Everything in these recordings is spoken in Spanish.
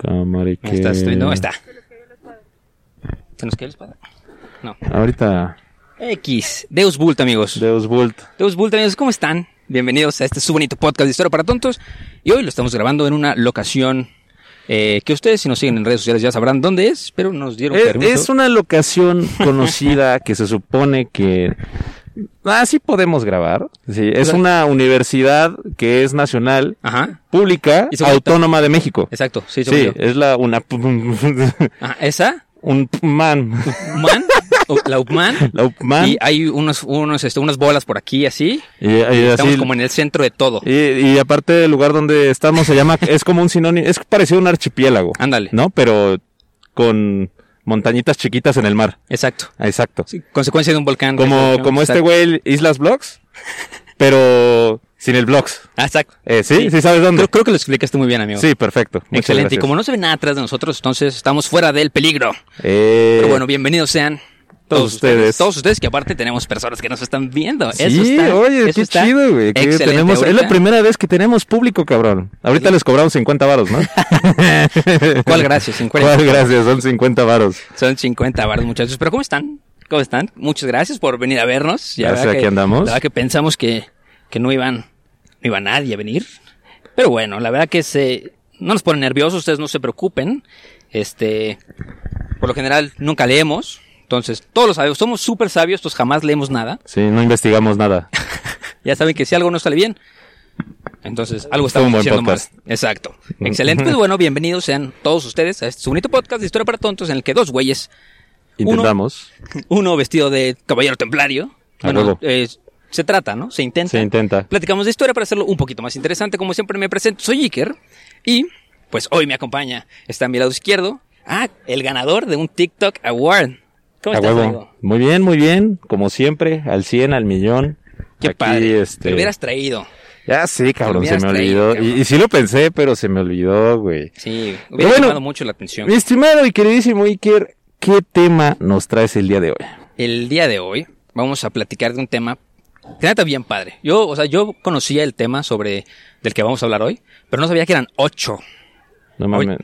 Cámara que... Ahí está, estoy- no, está. ¿Se nos quedó la espada? No. Ahorita, X. Deus Vult, amigos. Deus Vult. Deus Vult, amigos, ¿cómo están? Bienvenidos a este su bonito podcast de Historia para Tontos. Y hoy lo estamos grabando en una locación eh, que ustedes, si nos siguen en redes sociales, ya sabrán dónde es, pero nos dieron Es, permiso. es una locación conocida que se supone que... Ah, sí podemos grabar. Sí, es sea- una universidad que es nacional, Ajá. pública, Y autónoma de México. Exacto, sí, Sí, yo. es la una... Ajá, ¿Esa? un man. ¿Man? ¿La UPMAN? La UPMAN. Y hay unos, unos, este, unas bolas por aquí, así. Y, y Estamos así- como en el centro de todo. y, y aparte el lugar donde estamos se llama, es como un sinónimo, es parecido a un archipiélago. Ándale. ¿No? Pero con montañitas chiquitas en el mar. Exacto. Exacto. Sí, consecuencia de un volcán. Como, como este güey Islas Blocks, pero sin el Blocks. Ah, exacto. Eh, ¿sí? ¿Sí sabes dónde? Creo, creo que lo explicaste muy bien, amigo. Sí, perfecto. Muchas Excelente. Y como no se ve nada atrás de nosotros, entonces estamos fuera del peligro. Eh, Pero bueno, bienvenidos sean. Todos ustedes. Todos ustedes que aparte tenemos personas que nos están viendo. Sí, eso está, oye, eso qué está chido, güey. es la primera vez que tenemos público, cabrón. Ahorita les cobramos 50 varos, ¿no? ¿Cuál gracias? 50. ¿Cuál gracias? Son 50 varos. Son 50 baros, muchachos. Pero ¿cómo están? ¿Cómo están? Muchas gracias por venir a vernos. Ya Gracias, aquí que- andamos. La verdad que pensamos que, que no iban, no iba nadie a venir. Pero bueno, la verdad que se, no nos ponen nerviosos, ustedes no se preocupen. Este, por lo general nunca leemos. Entonces, todos lo sabemos, somos súper sabios, pues jamás leemos nada. Sí, no investigamos nada. Ya saben que si algo no sale bien, entonces algo estamos haciendo mal. Exacto. Excelente. Pues bueno, bienvenidos sean todos ustedes a este bonito podcast de Historia para Tontos en el que dos güeyes Uno- Intentamos. uno vestido de caballero templario. Bueno, eh, se trata, ¿no? Se intenta. Se intenta. Platicamos de historia para hacerlo un poquito más interesante. Como siempre me presento, soy Iker. Y, pues hoy me acompaña, está a mi lado izquierdo, ah, el ganador de un TikTok Award. ¿Cómo estás, amigo? Muy bien, muy bien. Como siempre, al 100, al millón. Qué Aquí, padre. este, Te hubieras traído. Ya sí, cabrón, se me traído, olvidó. Y, y sí lo pensé, pero se me olvidó, güey. Sí, hubiera bueno, llamado mucho la atención. Mi estimado y queridísimo Iker, ¿qué tema nos traes el día de hoy? El día de hoy vamos a platicar de un tema que neta bien padre. Yo, o sea, yo conocía el tema sobre del que vamos a hablar hoy, pero no sabía que eran ocho. No mames.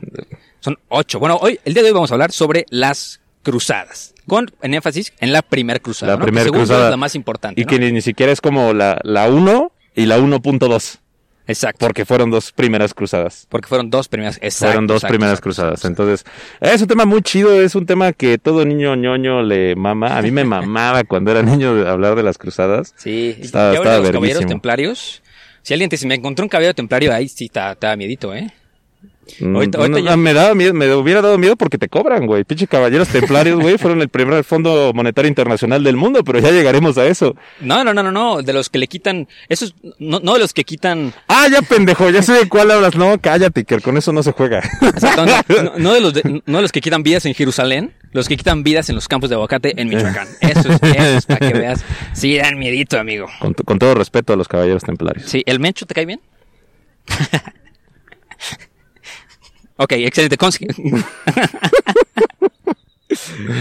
Son ocho. Bueno, hoy, el día de hoy vamos a hablar sobre las cruzadas. Con en énfasis en la primera cruzada. La primera yo cruzada. es la más importante. Y ¿no? que ni, ni siquiera es como la, la 1 y la 1.2, Exacto. porque fueron dos primeras cruzadas. Porque fueron dos primeras. Exacto. fueron dos exacto, primeras exacto, cruzadas. Entonces, es un tema muy chido, es un tema que todo niño ñoño le mama. A mí me mamaba cuando era niño de hablar de las cruzadas. Sí. Estaba- y ahora estaba los caballeros templarios. Si alguien te dice, me encontré un caballero templario, ahí sí está miedito, ¿eh? Mm, Ahorita- ahorita no, ya- Me daba miedo, me hubiera dado miedo porque te cobran, güey. Pinche caballeros templarios, güey, fueron el primer Fondo Monetario Internacional del mundo, pero ya llegaremos a eso. No, no, no, no, no. De los que le quitan. Esos. No, no de los que quitan. Ah, ya pendejo, ya sé de cuál hablas. No, cállate, que con eso no se juega. Exacto, no, no- no de los de- no de los que quitan vidas en Jerusalén, los que quitan vidas en los campos de aguacate en Michoacán. Eso es, eso es para que veas. Sí, dan miedito, amigo. Con, con todo respeto a los caballeros templarios. Sí, ¿el Mencho te cae bien? ok, excelente.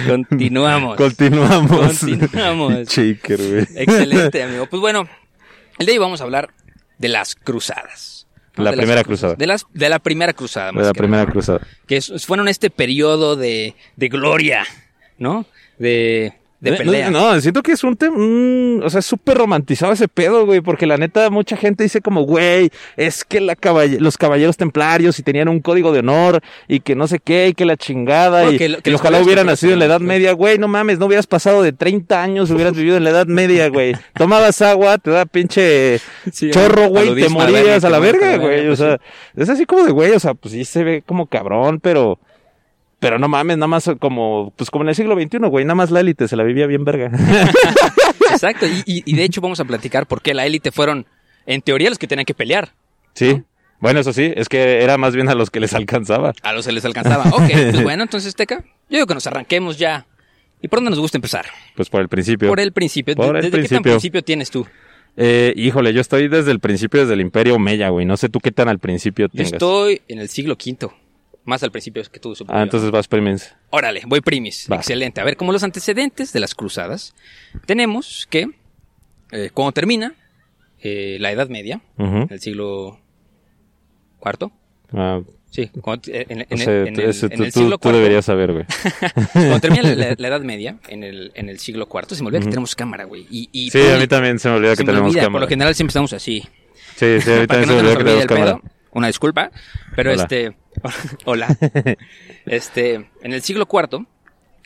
Continuamos. Continuamos. Continuamos. Shaker, güey. Excelente, amigo. Pues bueno, el de hoy vamos a hablar de las cruzadas. ¿no? La De primera cru- cruzada. De, las, de la primera cruzada. más De la que primera nada. cruzada. Que fueron este periodo de, de gloria, ¿no? De, de No, pelea. No, no, siento que es un tema, o sea, es súper romantizado ese pedo, güey, porque la neta mucha gente dice como, güey, es que la caballe- los caballeros templarios y tenían un código de honor y que no sé qué y que la chingada y, que lo- que y ojalá hubieran nacido en la Edad Media, güey, no mames, no hubieras pasado de 30 años, hubieras vivido en la Edad Media, güey. Tomabas agua, te da pinche Sí, chorro, güey, te morías a la verga, güey, o sea, es así como de, güey, o sea, pues sí se ve como cabrón, pero... Pero no mames, nada más como, pues como en el siglo XXI, güey, nada más la élite se la vivía bien verga. Exacto. Y, y- y de hecho vamos a platicar por qué la élite fueron, en teoría, los que tenían que pelear. Sí. Bueno, eso sí, es que era más bien a los que les alcanzaba. A los que les alcanzaba. Ok, pues bueno, entonces, Teca, yo digo que nos arranquemos ya. ¿Y por dónde nos gusta empezar? Pues por el principio. Por el principio. Por el ¿Desde qué tan principio. tienes tú? Eh, híjole, yo estoy desde el principio, desde el Imperio Meya, güey. No sé tú qué tan al principio Yo tengas. estoy en el siglo V. Más al principio que tú, Ah, entonces vas primens. Órale, voy primis. Va. Excelente. A ver, como los antecedentes de las cruzadas, tenemos que eh, cuando termina eh, la Edad Media, Ujú. el siglo IV, Ah, sí, cuando- eh, en, en- o en- sea, en el, eso en tú, el tú- siglo tú IV, deberías saber, güey. cuando termina la, Edad Media, en el, en el siglo IV, se me olvida que tenemos cámara, güey. Y, y Sí, a mí también se me olvida que me tenemos olvida, Por cámara. lo general siempre estamos así. Sí, sí, a mí también se me olvida que tenemos cámara. pedo. Una disculpa, pero Hola. este, hola. Este, en el siglo IV,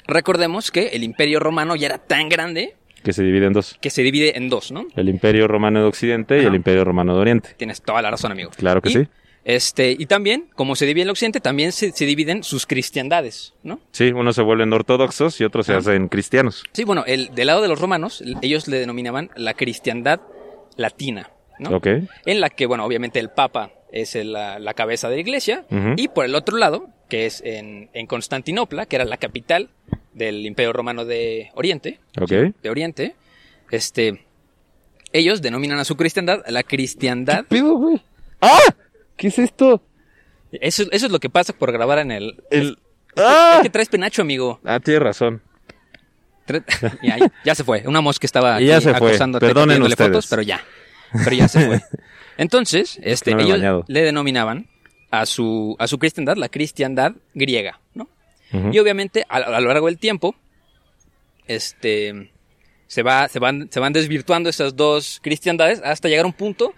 recordemos que el Imperio Romano ya era tan grande Que se divide en dos. que se divide en dos, ¿no? El Imperio Romano de Occidente y el Imperio Romano de Oriente. Tienes toda la razón, amigo. Claro que Y, sí. Este, y también, como se divide en el occidente, también se, se dividen sus cristiandades, ¿no? Sí, unos se vuelven ortodoxos y otros se hacen cristianos. Sí, bueno, el, del lado de los romanos, ellos le denominaban la cristiandad latina, ¿no? Ok. En la que, bueno, obviamente el Papa es el- la, la cabeza de la iglesia, y por el otro lado, que es en, en Constantinopla, que era la capital del Imperio Romano de Oriente, Ok. de Oriente, este, ellos denominan a su cristiandad la cristiandad. pido, güey? ¡Ah! ¿Qué es esto? Eso, eso es lo que pasa por grabar en el... El... Es ¡Ah! que traes penacho, amigo. Ah, tienes razón. Ya, se fue. Una mosca estaba Y ya aquí se fue. ustedes. fotos, pero ya. Pero ya se fue. Entonces, este, no ellos le denominaban a su, a su cristiandad la cristiandad griega, ¿no? Y obviamente, a, a lo largo del tiempo, este, se, va, se, van, se van desvirtuando esas dos cristiandades hasta llegar a un punto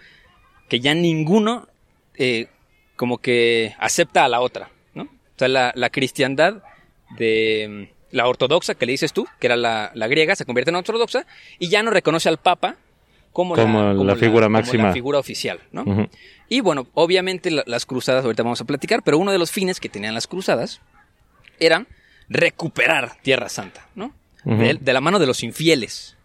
que ya ninguno eh, como que acepta a la otra, ¿no? O sea, la, la cristiandad de la ortodoxa, que le dices tú, que era la, la griega, se convierte en ortodoxa y ya no reconoce al papa como, Como la figura como máxima. la figura oficial, ¿no? Y bueno, obviamente la- las cruzadas, ahorita vamos a platicar, pero uno de los fines que tenían las cruzadas eran recuperar Tierra Santa, ¿no? De, de la mano de los infieles.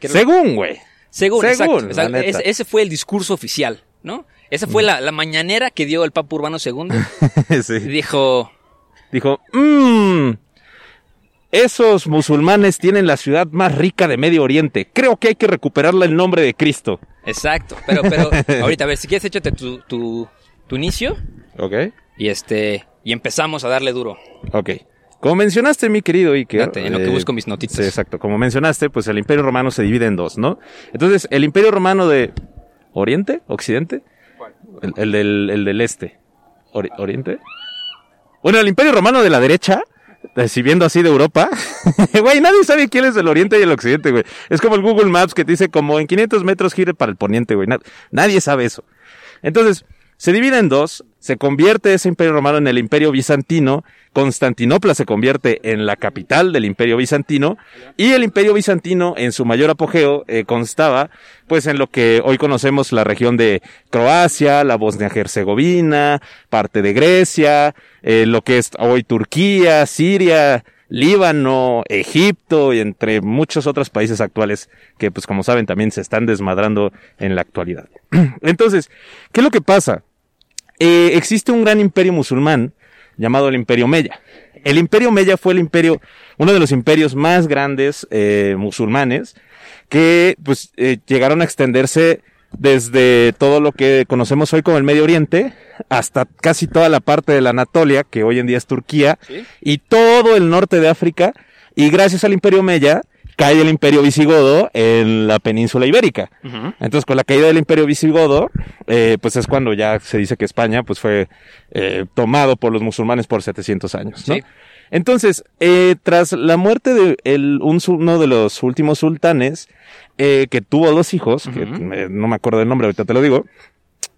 Según, güey. según, según, exacto, la exacto. Ese, ese fue el discurso oficial, ¿no? Esa fue la, la mañanera que dio el Papa Urbano II. Sí. dijo, Dijo, mmm, esos musulmanes tienen la ciudad más rica de Medio Oriente. Creo que hay que recuperarle el nombre de Cristo. exacto, pero, pero, ahorita, a ver, si quieres, échate tu, tu, tu inicio Ok. y este, y empezamos a darle duro. Ok. Como mencionaste, mi querido Iker. Date, en lo que busco mis notitas. Sí, exacto. Como mencionaste, pues el Imperio Romano se divide en dos, ¿no? Entonces, el Imperio Romano de Oriente, Occidente, el, el del, el del Este, Ori- Oriente. Bueno, el Imperio Romano de la derecha, eh, si viendo así de Europa, güey, nadie sabe quién es el Oriente y el Occidente, güey. Es como el Google Maps que te dice como en 500 metros gire para el poniente, güey. Na- nadie sabe eso. Entonces, se divide en dos, se convierte ese imperio romano en el imperio bizantino, Constantinopla se convierte en la capital del imperio bizantino, y el imperio bizantino en su mayor apogeo eh, constaba pues en lo que hoy conocemos la región de Croacia, la Bosnia-Herzegovina, parte de Grecia, eh, lo que es hoy Turquía, Siria, Líbano, Egipto y entre muchos otros países actuales que pues como saben también se están desmadrando en la actualidad. Entonces, ¿qué es lo que pasa? Eh, existe un gran imperio musulmán llamado el Imperio Meya. El Imperio Meya fue el imperio, uno de los imperios más grandes eh, musulmanes que pues eh, llegaron a extenderse desde todo lo que conocemos hoy como el Medio Oriente hasta casi toda la parte de la Anatolia, que hoy en día es Turquía, y todo el norte de África. Y gracias al Imperio Meya cae el Imperio Visigodo en la península ibérica. Entonces, con la caída del Imperio Visigodo, eh, pues es cuando ya se dice que España pues fue eh, tomado por los musulmanes por 700 años, ¿no? Sí. Entonces, eh, tras la muerte de el, un, uno de los últimos sultanes, eh, que tuvo dos hijos, que me- no me acuerdo del nombre, ahorita te lo digo,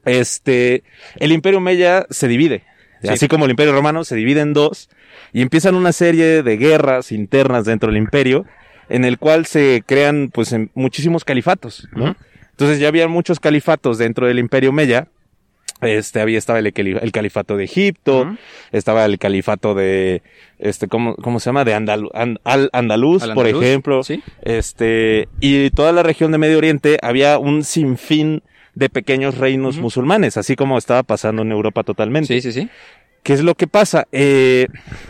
este, el Imperio Meya se divide. Sí. Así como el Imperio Romano se divide en dos y empiezan una serie de guerras internas dentro del imperio en el cual se crean pues muchísimos califatos, ¿no? Entonces ya había muchos califatos dentro del Imperio Meya. Este, había, estaba el, cali- el califato de Egipto, estaba el califato de, este, ¿cómo, cómo se llama? De Andalu- An- Al Andaluz, Al por ejemplo. sí. Este, y toda la región de Medio Oriente había un sinfín de pequeños reinos musulmanes, así como estaba pasando en Europa totalmente. Sí, sí, sí. ¿Qué es lo que pasa? Eh,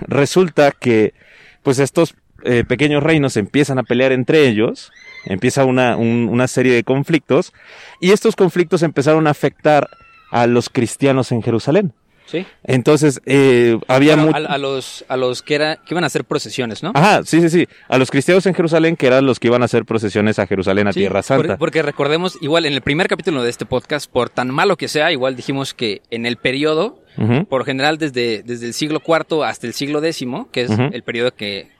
resulta que, pues estos eh, pequeños reinos empiezan a pelear entre ellos, empieza una, un- una serie de conflictos, y estos conflictos empezaron a afectar a los cristianos en Jerusalén. Sí. Entonces, eh, había Bueno, a, a los, a los que, era, que iban a hacer procesiones, ¿no? Ajá, sí, sí, sí. A los cristianos en Jerusalén, que eran los que iban a hacer procesiones a Jerusalén, a Sí, Tierra Santa. por- Porque, recordemos, igual en el primer capítulo de este podcast, por tan malo que sea, igual dijimos que en el periodo, por general desde, desde el siglo IV hasta el siglo X, que es el periodo que,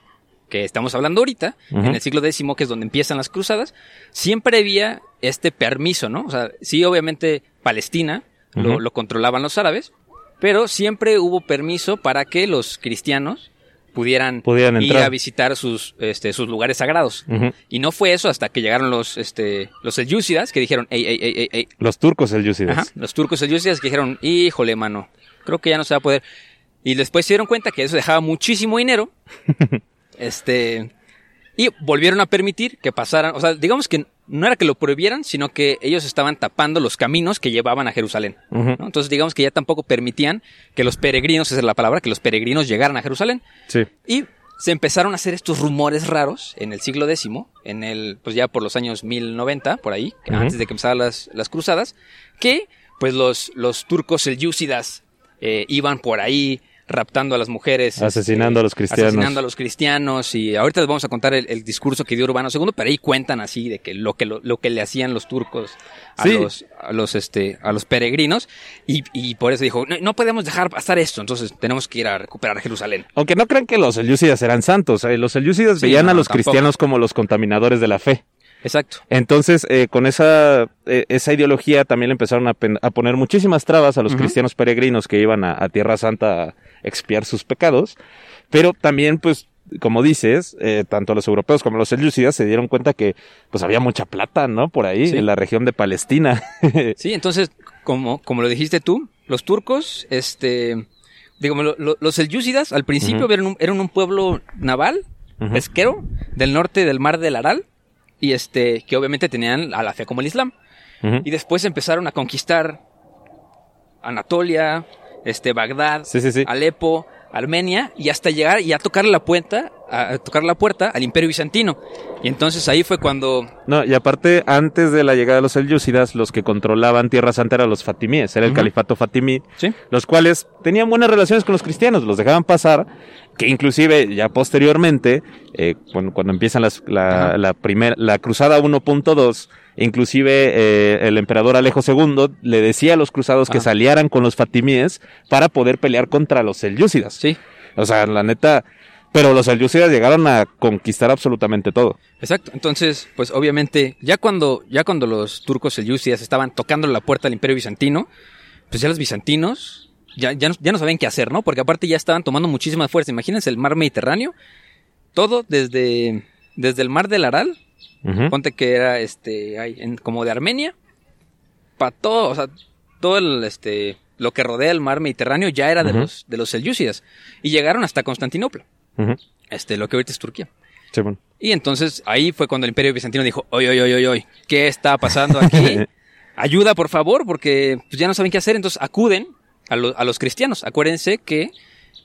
que estamos hablando ahorita, en el siglo X, que es donde empiezan las cruzadas, siempre había este permiso, ¿no? O sea, sí, obviamente Palestina lo, controlaban los árabes, pero siempre hubo permiso para que los cristianos pudieran, Pudieran ir entrar. a visitar sus, este, sus lugares sagrados. Y no fue eso hasta que llegaron los, este, los selyúcidas que dijeron, ey, ey, ey, ey, ey. Los turcos selyúcidas. Ajá, los turcos selyúcidas que dijeron, híjole, mano, creo que ya no se va a poder. Y después se dieron cuenta que eso dejaba muchísimo dinero. este, y volvieron a permitir que pasaran, o sea, digamos que no era que lo prohibieran, sino que ellos estaban tapando los caminos que llevaban a Jerusalén. Entonces, digamos que ya tampoco permitían que los peregrinos, esa es la palabra, que los peregrinos llegaran a Jerusalén. Sí. Y se empezaron a hacer estos rumores raros en el siglo X, en el, pues ya por los años 1090, por ahí, antes de que empezaran las, las cruzadas, que pues los, los turcos selyúcidas eh, iban por ahí raptando a las mujeres. Asesinando a los cristianos. Asesinando a los cristianos. Y ahorita les vamos a contar el, el discurso que dio Urbano II, pero ahí cuentan así de que lo que, lo, lo que le hacían los turcos a Sí. los, a los, este, a los peregrinos. Y, y por eso dijo, no, no podemos dejar pasar esto, entonces tenemos que ir a recuperar Jerusalén. Aunque no crean que los selyúcidas eran santos. eh, Los selyúcidas Sí, veían no, a los tampoco. cristianos como los contaminadores de la fe. Exacto. Entonces, eh, con esa, eh, esa ideología también le empezaron a, poner muchísimas trabas a los cristianos peregrinos que iban a, a Tierra Santa a expiar sus pecados. Pero también, pues, como dices, eh, tanto los europeos como los selyúcidas se dieron cuenta que pues había mucha plata, ¿no? Por ahí, Sí. en la región de Palestina. Sí, entonces, como, como lo dijiste tú, los turcos, este, digamos, lo- lo- los selyúcidas al principio Ujú. eran, un, eran un pueblo naval, pesquero, del norte del mar del Aral, y este, que obviamente tenían a la fe como el Islam. Y después empezaron a conquistar Anatolia, este, Bagdad, Sí, sí, sí. Alepo, Armenia, y hasta llegar y a tocar la puerta, a, tocar la puerta al Imperio Bizantino. Y entonces ahí fue cuando No, y aparte, antes de la llegada de los selyúcidas, los que controlaban Tierra Santa eran los fatimíes, era el califato fatimí, Sí. los cuales tenían buenas relaciones con los cristianos, los dejaban pasar, que inclusive ya posteriormente, eh, cuando, cuando empiezan las, la, la primera, la cruzada 1.2, inclusive eh, el emperador Alejo II le decía a los cruzados que Ajá. salieran con los fatimíes para poder pelear contra los selyúcidas. Sí, O sea, la neta, pero los selyúcidas llegaron a conquistar absolutamente todo. Exacto. Entonces, pues obviamente, ya cuando, ya cuando los turcos selyúcidas estaban tocando la puerta del Imperio Bizantino, pues ya los bizantinos ya, ya, no, ya no sabían qué hacer, ¿no? Porque aparte ya estaban tomando muchísima fuerza. Imagínense el mar Mediterráneo, todo desde, desde el mar del Aral, Ujú. ponte que era este, ahí, en- como de Armenia, para todo, o sea, todo el, este, lo que rodea el mar Mediterráneo ya era de los, de los selyúcidas. Y llegaron hasta Constantinopla, este, lo que ahorita es Turquía. Sí, bueno. Y entonces ahí fue cuando el Imperio Bizantino dijo, oye, oye, oye, oye, oye, ¿qué está pasando aquí? Ayuda, por favor, porque pues, ya no saben qué hacer. Entonces acuden a, lo- a los cristianos. Acuérdense que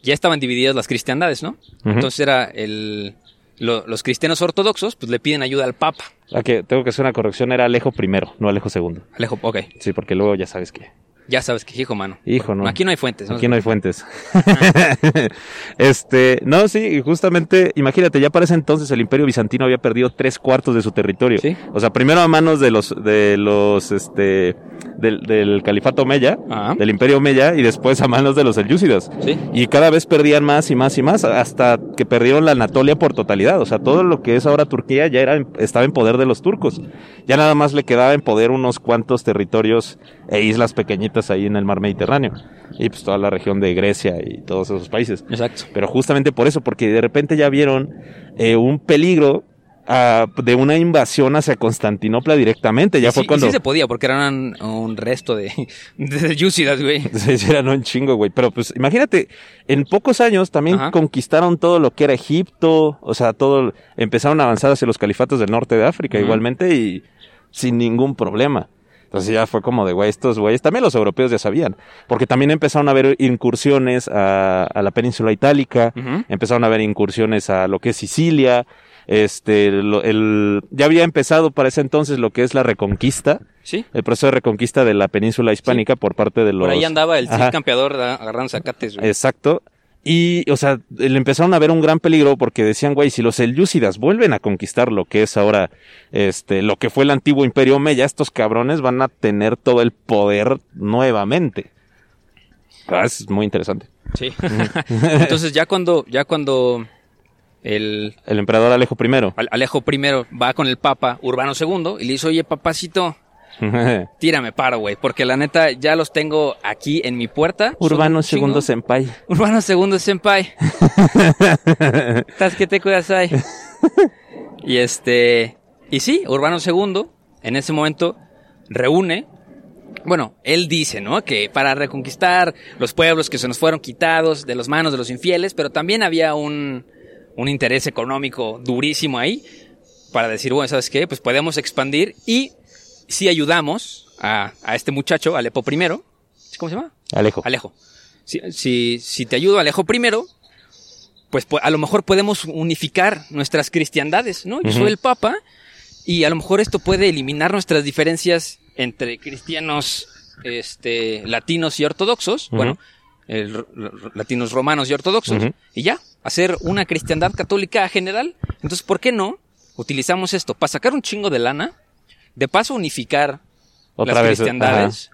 ya estaban divididas las cristiandades, ¿no? Entonces era el... lo- los cristianos ortodoxos, pues le piden ayuda al Papa. Aquí tengo que hacer una corrección, era Alejo primero, no Alejo segundo. Alejo, ok, Sí, porque luego ya sabes que. Ya sabes que hijo, mano. Hijo, no. Aquí no hay fuentes. Aquí no hay fuentes. este, no, sí, justamente, imagínate, ya para ese entonces el Imperio Bizantino había perdido tres cuartos de su territorio. Sí. O sea, primero a manos de los, de los, este, del, del Califato Omeya, Ajá. del Imperio Omeya, y después a manos de los selyúcidas. Sí. Y cada vez perdían más y más y más, hasta que perdieron la Anatolia por totalidad. O sea, todo lo que es ahora Turquía ya era, estaba en poder de los turcos. Ya nada más le quedaba en poder unos cuantos territorios e islas pequeñitas ahí en el mar Mediterráneo. Y pues toda la región de Grecia y todos esos países. Exacto. Pero justamente por eso, porque de repente ya vieron eh, un peligro ah, de una invasión hacia Constantinopla directamente. Ya Y fue sí, y cuando... sí se podía, porque eran un resto de, de selyúcidas, güey. Se hicieron un chingo, güey. Pero pues imagínate, en pocos años también Ajá. conquistaron todo lo que era Egipto, o sea, todo, empezaron a avanzar hacia los califatos del norte de África igualmente y sin ningún problema. Entonces ya fue como de, güey, estos güeyes, también los europeos ya sabían, porque también empezaron a haber incursiones a, a la península itálica, empezaron a haber incursiones a lo que es Sicilia, este, lo- el, ya había empezado para ese entonces lo que es la reconquista, Sí. el proceso de reconquista de la península hispánica por parte de los... Por ahí andaba el Cid campeador agarrando zacates, güey. Exacto. Y, o sea, le empezaron a ver un gran peligro porque decían, güey, si los selyúcidas vuelven a conquistar lo que es ahora, este, lo que fue el antiguo imperio Omeya, estos cabrones van a tener todo el poder nuevamente. Ah, es muy interesante. Sí. Entonces ya cuando, ya cuando el El emperador Alejo I. Al- Alejo I va con el Papa Urbano II y le dice, oye, papacito, tírame paro, güey, porque la neta ya los tengo aquí en mi puerta. Urbano. II Senpai. Urbano II Senpai. ¿Estás que te cuidas ahí? y este, y sí, Urbano II en ese momento reúne, bueno, él dice, ¿no? Que para reconquistar los pueblos que se nos fueron quitados de las manos de los infieles, pero también había un, un interés económico durísimo ahí para decir, bueno, ¿sabes qué? Pues podemos expandir y si ayudamos a, a este muchacho, Alepo I, ¿cómo se llama? Alejo. Alejo. Si, si, si te ayudo, Alejo primero, pues pu- a lo mejor podemos unificar nuestras cristiandades, ¿no? Yo soy el Papa y a lo mejor esto puede eliminar nuestras diferencias entre cristianos, este, latinos y ortodoxos, bueno, el latinos romanos y ortodoxos, y ya, hacer una cristiandad católica general. Entonces, ¿por qué no utilizamos esto para sacar un chingo de lana? De paso, unificar Otra las vez. cristiandades.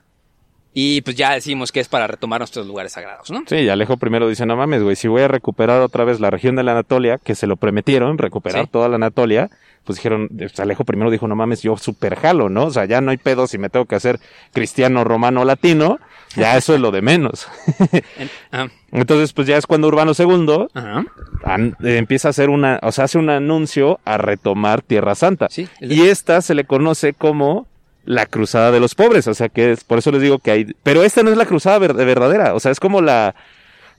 Y pues ya decimos que es para retomar nuestros lugares sagrados, ¿no? Sí, y Alejo primero dice, no mames, güey, si voy a recuperar otra vez la región de la Anatolia, que se lo prometieron, recuperar Sí. toda la Anatolia, pues dijeron, Alejo primero dijo, no mames, yo super jalo, ¿no? O sea, ya no hay pedo si me tengo que hacer cristiano, romano, latino, ya eso es lo de menos. En- ah, Entonces, pues ya es cuando Urbano II ajá. eh, empieza a hacer una, o sea, hace un anuncio a retomar Tierra Santa. Sí, Y esta se le conoce como la cruzada de los pobres, o sea que es, por eso les digo que hay, pero esta no es la cruzada ver- verdadera, o sea, es como la,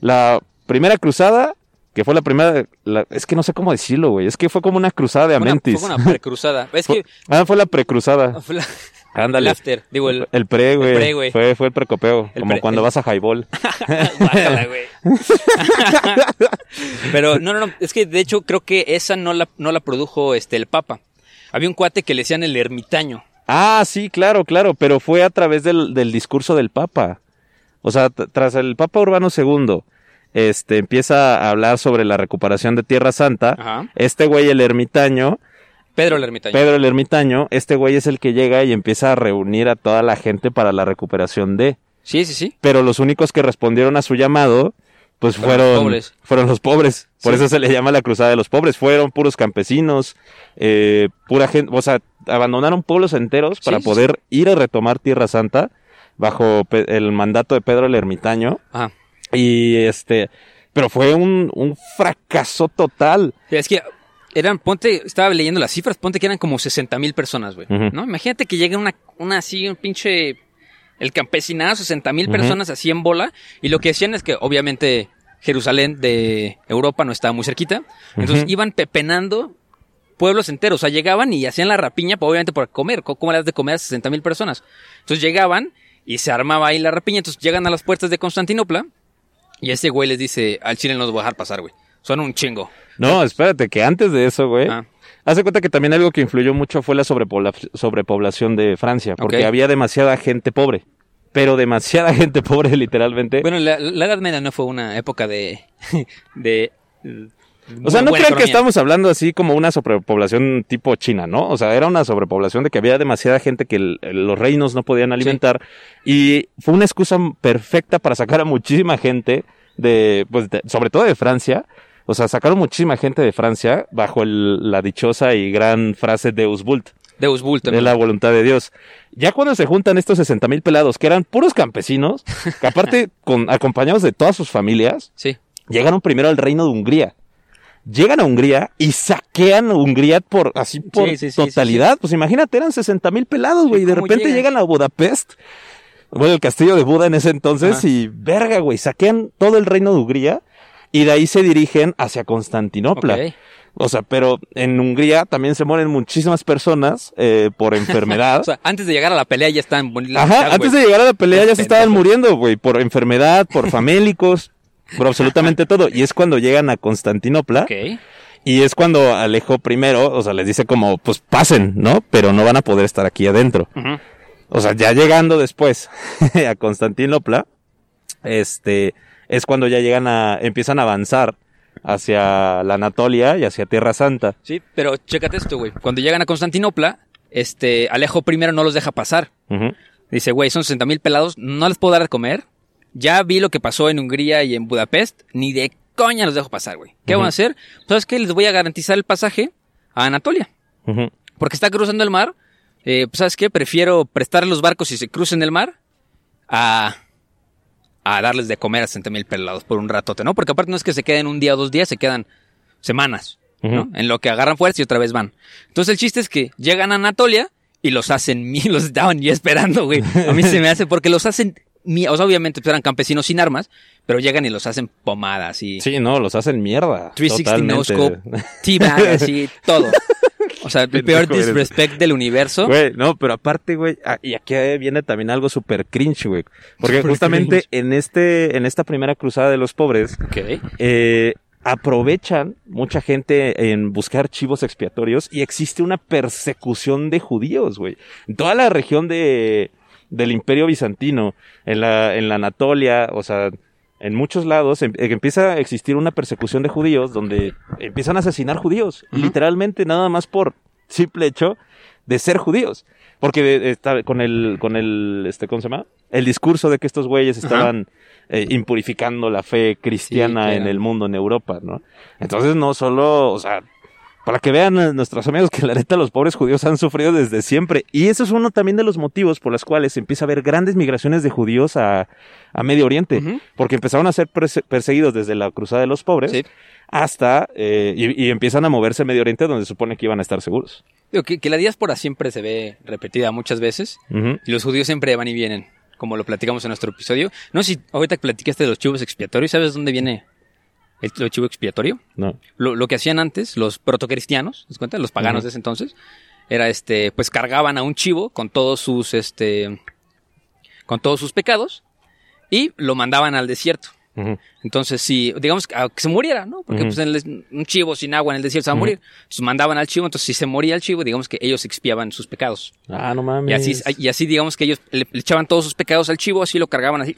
la primera cruzada, que fue la primera, la- es que no sé cómo decirlo, güey, es que fue como una cruzada de una, Amentis. fue una precruzada. Es que Ah, fue la precruzada. fue la- Ándale. el after, digo el... El pre, güey. pre, güey. Fue, fue el precopeo. El como pre- cuando el- vas a highball. Guácala, güey. Pero no, no, no, es que de hecho creo que esa no la, no la produjo este el Papa. Había un cuate que le decían el ermitaño. Ah, sí, claro, claro, pero fue a través del, del discurso del Papa. O sea, tras el Papa Urbano II, este, empieza a hablar sobre la recuperación de Tierra Santa. Ajá. Este güey, el ermitaño, Pedro el ermitaño. Pedro el ermitaño, este güey es el que llega y empieza a reunir a toda la gente para la recuperación de. Sí, sí, sí. Pero los únicos que respondieron a su llamado, pues Fueron fueron, los pobres. fueron los pobres. Por Sí. eso se le llama la cruzada de los pobres. Fueron puros campesinos, eh, pura gente, o sea, abandonaron pueblos enteros para Sí, sí, poder ir a retomar Tierra Santa bajo el mandato de Pedro el ermitaño. Ajá. Y este, pero fue un, un fracaso total. Es que eran, ponte, estaba leyendo las cifras, ponte que eran como 60 mil personas, güey. ¿No? Imagínate que llegue una, una así, un pinche, el campesinado, 60 mil personas así en bola. Y lo que decían es que obviamente Jerusalén de Europa no estaba muy cerquita. Entonces Ujú. iban pepenando pueblos enteros. O sea, llegaban y hacían la rapiña, pues, obviamente por comer. Co- ¿Cómo le das de comer a 60 mil personas? Entonces llegaban y se armaba ahí la rapiña. Entonces llegan a las puertas de Constantinopla. Y ese güey les dice, al Chile no los voy a dejar pasar, güey. Son un chingo. No, espérate, que antes de eso, güey. Ah. Hace cuenta que también algo que influyó mucho fue la sobrepobla- sobrepoblación de Francia, porque había demasiada gente pobre. Pero demasiada gente pobre, literalmente. Bueno, la, la Edad Media no fue una época de... de o sea, no crean que estamos hablando así como una sobrepoblación tipo China, ¿no? O sea, era una sobrepoblación de que había demasiada gente que el- los reinos no podían alimentar. Y fue una excusa perfecta para sacar a muchísima gente de, pues, de- sobre todo de Francia. O sea, sacaron muchísima gente de Francia bajo el- la dichosa y gran frase Deus Vult. Deus Vult de la voluntad de Dios. Ya cuando se juntan estos 60 mil pelados, que eran puros campesinos, que aparte con, acompañados de todas sus familias, Sí. llegaron primero al reino de Hungría. Llegan a Hungría y saquean a Hungría por así por Sí, sí, sí, totalidad. Pues imagínate, eran 60 mil pelados, güey. y de ¿cómo repente llegan? llegan a Budapest, bueno, el castillo de Buda en ese entonces, Ajá. y verga, güey, saquean todo el reino de Hungría y de ahí se dirigen hacia Constantinopla. O sea, pero en Hungría también se mueren muchísimas personas eh, por enfermedad. O sea, antes de llegar a la pelea ya están bonitos. Ajá, antes de llegar a la pelea ya se estaban muriendo, güey, por enfermedad, por famélicos, por absolutamente todo. Y es cuando llegan a Constantinopla. Ok. Y es cuando Alejo primero, o sea, les dice como, pues pasen, ¿no? Pero no van a poder estar aquí adentro. Ujú. O sea, ya llegando después a Constantinopla, este, es cuando ya llegan a, empiezan a avanzar hacia la Anatolia y hacia Tierra Santa. Sí, pero chécate esto, güey. Cuando llegan a Constantinopla, este, Alejo primero no los deja pasar. Ujú. Dice, güey, son 60 mil pelados, no les puedo dar de comer. Ya vi lo que pasó en Hungría y en Budapest, ni de coña los dejo pasar, güey. ¿Qué van a hacer? ¿Sabes qué? Les voy a garantizar el pasaje a Anatolia. Porque está cruzando el mar. Eh, pues, ¿sabes qué? Prefiero prestar los barcos y se crucen el mar a, a darles de comer a 60 mil pelados por un ratote, ¿no? Porque aparte no es que se queden un día o dos días, se quedan semanas, ¿no? En lo que agarran fuerza y otra vez van. Entonces el chiste es que llegan a Anatolia y los hacen mi, los estaban ya esperando, güey. A mí se me hace porque los hacen o sea, obviamente pues, eran campesinos sin armas, pero llegan y los hacen pomadas y Sí, no, los hacen mierda. 360 no totalmente. scope, T-bag, así, todo. O sea, el peor disrespect del universo. Güey, no, pero aparte, güey, ah, y aquí viene también algo súper cringe, güey. Porque justamente cringe. en este, en esta primera cruzada de los pobres, Ok. eh, aprovechan mucha gente en buscar chivos expiatorios y existe una persecución de judíos, güey. En toda la región de, del imperio bizantino, en la, en la Anatolia, o sea, en muchos lados em- empieza a existir una persecución de judíos donde empiezan a asesinar judíos, literalmente nada más por simple hecho de ser judíos. Porque de- está con el, con el, este, ¿cómo se llama? El discurso de que estos güeyes estaban eh, impurificando la fe cristiana Sí, claro. en el mundo, en Europa, ¿no? Entonces no solo, o sea, para que vean nuestros amigos que la neta los pobres judíos han sufrido desde siempre. Y eso es uno también de los motivos por los cuales empieza a haber grandes migraciones de judíos a, a Medio Oriente. Porque empezaron a ser perse- perseguidos desde la Cruzada de los Pobres Sí. hasta, eh, y, y empiezan a moverse a Medio Oriente donde se supone que iban a estar seguros. Digo, que, que la diáspora siempre se ve repetida muchas veces y los judíos siempre van y vienen, como lo platicamos en nuestro episodio. No sé si ahorita que platicaste de los chivos expiatorios, ¿sabes dónde viene el, el chivo expiatorio? No. Lo, lo que hacían antes, los protocristianos, ¿te das cuenta? Los paganos de ese entonces, era este, pues cargaban a un chivo con todos sus, este, con todos sus pecados y lo mandaban al desierto. Entonces, si, digamos, que, se muriera, ¿no? Porque pues un chivo sin agua en el desierto se va a morir. Entonces mandaban al chivo, entonces si se moría el chivo, digamos que ellos expiaban sus pecados. Ah, no Y mames. así, y así digamos que ellos le, le echaban todos sus pecados al chivo, así lo cargaban así,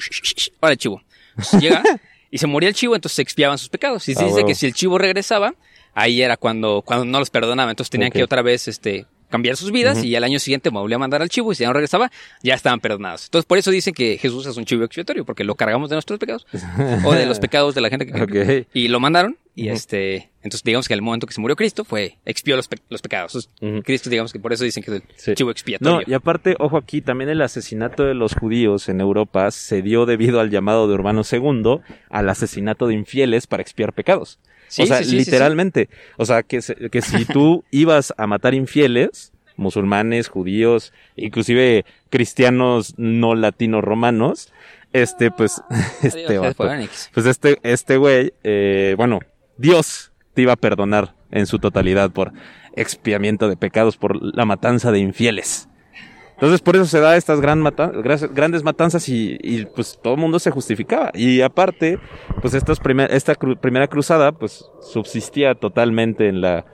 ahora el chivo. Entonces llega y se moría el chivo, entonces se expiaban sus pecados. Y se Ah, dice que si el chivo regresaba, ahí era cuando, cuando no los perdonaba. Entonces tenían que otra vez, este, cambiar sus vidas y al año siguiente volvía a mandar al chivo y si ya no regresaba, ya estaban perdonados. Entonces por eso dicen que Jesús es un chivo expiatorio, porque lo cargamos de nuestros pecados o de los pecados de la gente que y lo mandaron y este entonces digamos que al momento que se murió Cristo fue expió los, pe- los pecados. Cristo digamos que por eso dicen que es el Sí. chivo expiatorio No, y aparte, ojo aquí, también el asesinato de los judíos en Europa se dio debido al llamado de Urbano II al asesinato de infieles para expiar pecados. Sí, o sea, sí, sí, sí, literalmente. O sea, que, se- que si tú ibas a matar infieles, musulmanes, judíos, inclusive cristianos no latinos romanos, este, pues, este Adiós, vato, pues este, este güey, eh, bueno, Dios te iba a perdonar en su totalidad por expiamiento de pecados, por la matanza de infieles. Entonces por eso se da estas grandes matanzas y, pues todo el mundo se justificaba. Y aparte, pues estos primer- esta primera cruzada pues subsistía totalmente en la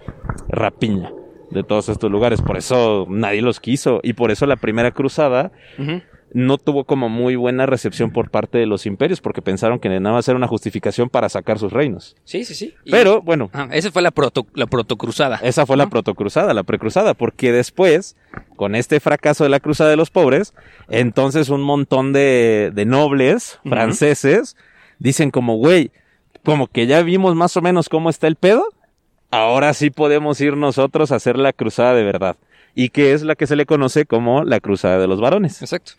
rapiña de todos estos lugares. Por eso nadie los quiso. Y por eso la primera cruzada. No tuvo como muy buena recepción por parte de los imperios, porque pensaron que nada más era una justificación para sacar sus reinos. Sí, sí, sí. Y- Pero bueno, Ajá, esa fue la proto la protocruzada. esa fue la protocruzada, la precruzada, porque después, con este fracaso de la cruzada de los pobres, entonces un montón de, de nobles franceses dicen como, güey, como que ya vimos más o menos cómo está el pedo, ahora sí podemos ir nosotros a hacer la cruzada de verdad. Y que es la que se le conoce como la cruzada de los varones. Exacto.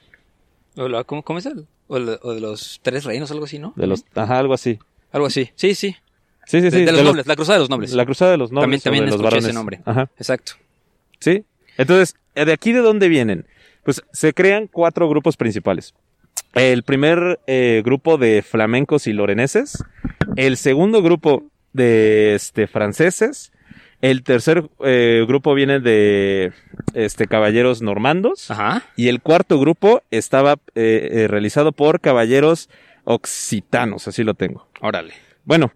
¿Cómo, cómo es el? O, el- o de los tres reinos, algo así, ¿no? De los, ajá, algo así. Algo así. Sí, sí. Sí, sí, De, sí. de los nobles, la cruzada de los nobles. La cruzada de los nobles. también también los varones. ese nombre. Ajá. Exacto. Sí. Entonces, eh, ¿de aquí de dónde vienen? Pues se crean cuatro grupos principales. El primer eh, grupo de flamencos y loreneses. El segundo grupo de este, franceses. El tercer eh, grupo viene de este caballeros normandos. Ajá. Y el cuarto grupo estaba eh, eh, realizado por caballeros occitanos, así lo tengo. Órale. Bueno,